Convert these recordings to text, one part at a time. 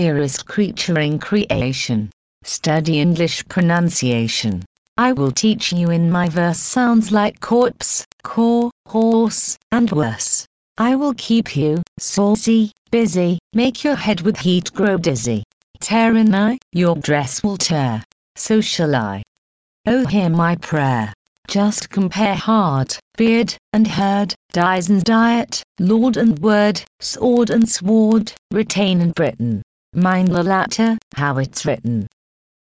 dearest creature in creation. Study English pronunciation. I will teach you in my verse sounds like corpse, core, horse, and worse. eye will keep you saucy, busy, make your head with heat grow dizzy. Tear in I, your dress will tear. So shall I. Oh, hear my prayer. Just compare heart, beard, and herd, dies and diet, lord and word, sword and sword, retain and Britain. Mind the latter, how it's written.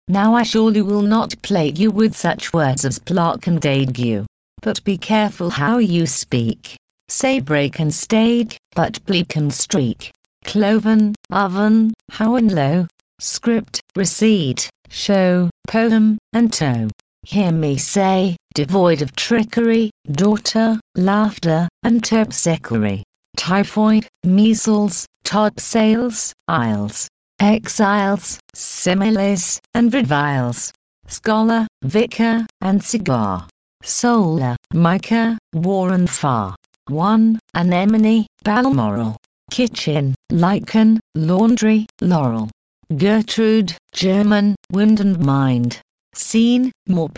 Now I surely will not plague you with such words as plaque and ague. But be careful how you speak. Say break and stake, but bleak and streak. Cloven, oven, how and low. Script, recede, show, poem, and toe. Hear me say, devoid of trickery, daughter, laughter, and terpsichore. Typhoid, measles, topsails, isles exiles, similes, and reviles, scholar, vicar, and cigar, solar, mica, war and far, one, anemone, balmoral, kitchen, lichen, laundry, laurel, Gertrude, German, wind and mind, scene, more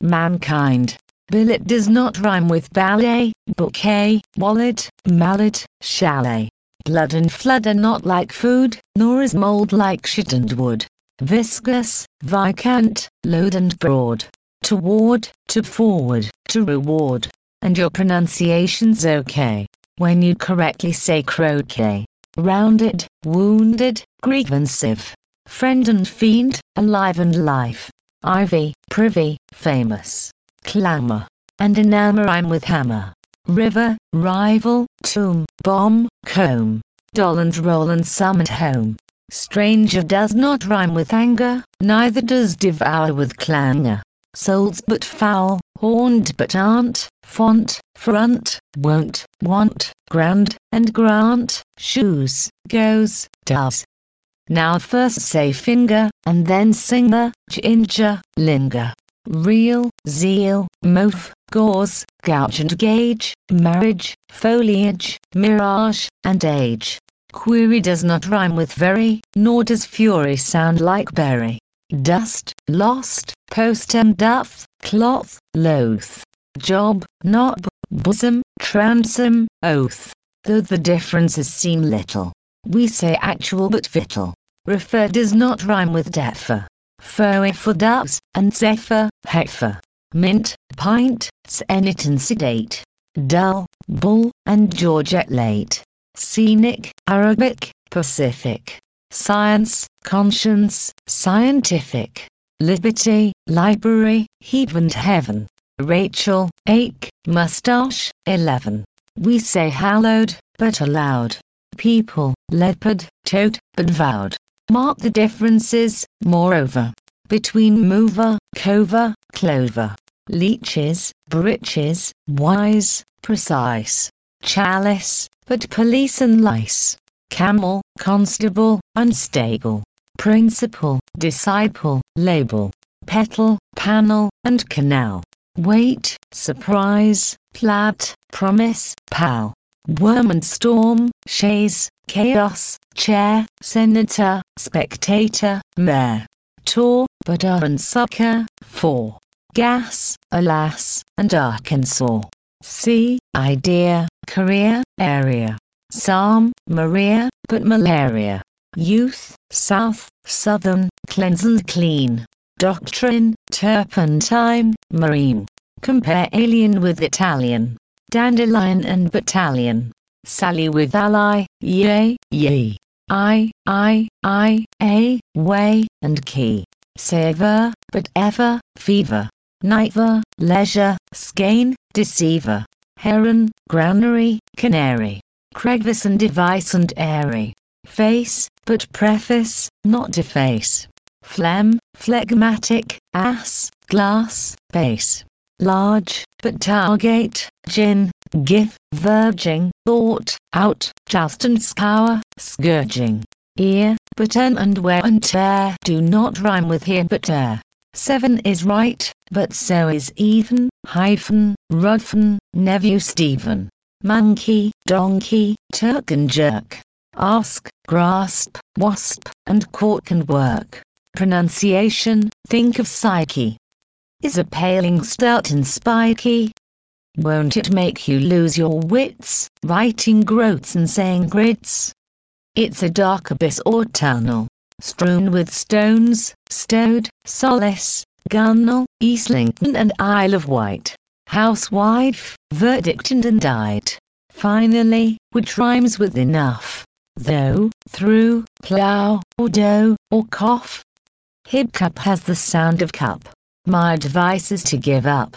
mankind. Billet does not rhyme with ballet, bouquet, wallet, mallet, chalet. Blood and flood are not like food, nor is mold like shit and wood. Viscous, vicant, load and broad. Toward, to forward, to reward. And your pronunciation's okay. When you correctly say croquet. Rounded, wounded, grievansive. Friend and fiend, alive and life. Ivy, privy, famous. Clamor. And enamour I'm with hammer river, rival, tomb, bomb, comb, doll and roll and summon home. Stranger does not rhyme with anger, neither does devour with clangor. Souls but foul, horned but aren't, font, front, won't, want, grand, and grant, shoes, goes, does. Now first say finger, and then singer, ginger, linger. Real, zeal, moaf, gauze, gouge and gauge, marriage, foliage, mirage, and age. Query does not rhyme with very, nor does fury sound like berry. Dust, lost, post and duff, cloth, loath. Job, knob, bosom, transom, oath. Though the differences seem little, we say actual but victual. Refer does not rhyme with defer. Foe for doves, and zephyr, heifer mint, pint, and sedate, dull, bull, and George ate late, scenic, Arabic, Pacific, science, conscience, scientific, liberty, library, heave and heaven, Rachel, ache, mustache, 11. We say hallowed, but allowed. People, leopard, toad, but vowed. Mark the differences, moreover, between mover, cover, clover leeches, breeches, wise, precise, chalice, but police and lice, camel, constable, unstable, principal, disciple, label, petal, panel, and canal, wait, surprise, plat, promise, pal, worm and storm, chaise, chaos, chair, senator, spectator, mayor, tour, but and sucker, for gas, alas, and Arkansas. C, idea, career, area. Psalm, Maria, but malaria. Youth, south, southern, cleanse and clean. Doctrine, turpentine, marine. Compare alien with Italian. Dandelion and battalion. Sally with ally, yea, yea. I, I, I, a, way, and key. Saver, but ever, fever. Niver, leisure, skein, deceiver, heron, granary, canary, crevice and device and airy, face, but preface, not deface, phlegm, phlegmatic, ass, glass, base, large, but target, gin, give, verging, thought, out, just and scour, scourging, ear, but turn and wear and tear do not rhyme with here but air. Seven is right, but so is even, hyphen, Ruffin, nephew Stephen. Monkey, donkey, Turk and jerk. Ask, grasp, wasp, and cork and work. Pronunciation, think of psyche. Is a paling stout and spiky? Won't it make you lose your wits, writing groats and saying grits? It's a dark abyss or tunnel, strewn with stones, stowed, solace, gunnel, Islington and Isle of Wight, housewife, verdict and undied. Finally, which rhymes with enough, though, through, plough, or dough, or cough. Hiccup has the sound of cup. My advice is to give up.